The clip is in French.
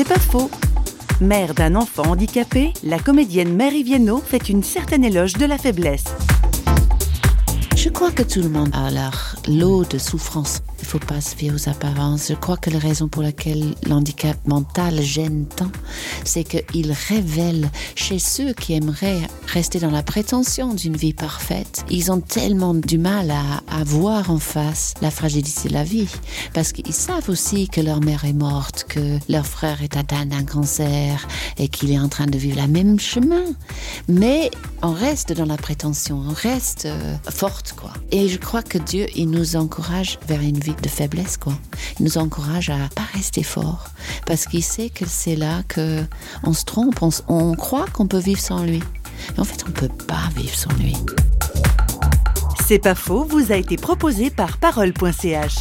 C'est pas faux. Mère d'un enfant handicapé, la comédienne Mary Viennot fait une certaine éloge de la faiblesse. Je crois que tout le monde a leur lot de souffrance. Faut pas se fier aux apparences. Je crois que la raison pour laquelle l'handicap mental gêne tant, c'est qu'il révèle chez ceux qui aimeraient rester dans la prétention d'une vie parfaite, ils ont tellement du mal à, à voir en face la fragilité de la vie. Parce qu'ils savent aussi que leur mère est morte, que leur frère est atteint d'un cancer et qu'il est en train de vivre la même chemin. Mais on reste dans la prétention, on reste euh, forte, quoi. Et je crois que Dieu, il nous encourage vers une vie de faiblesse, quoi. Il nous encourage à pas rester fort, parce qu'il sait que c'est là que on se trompe, on, croit qu'on peut vivre sans lui. Mais en fait, on peut pas vivre sans lui. C'est pas faux vous a été proposé par parole.ch.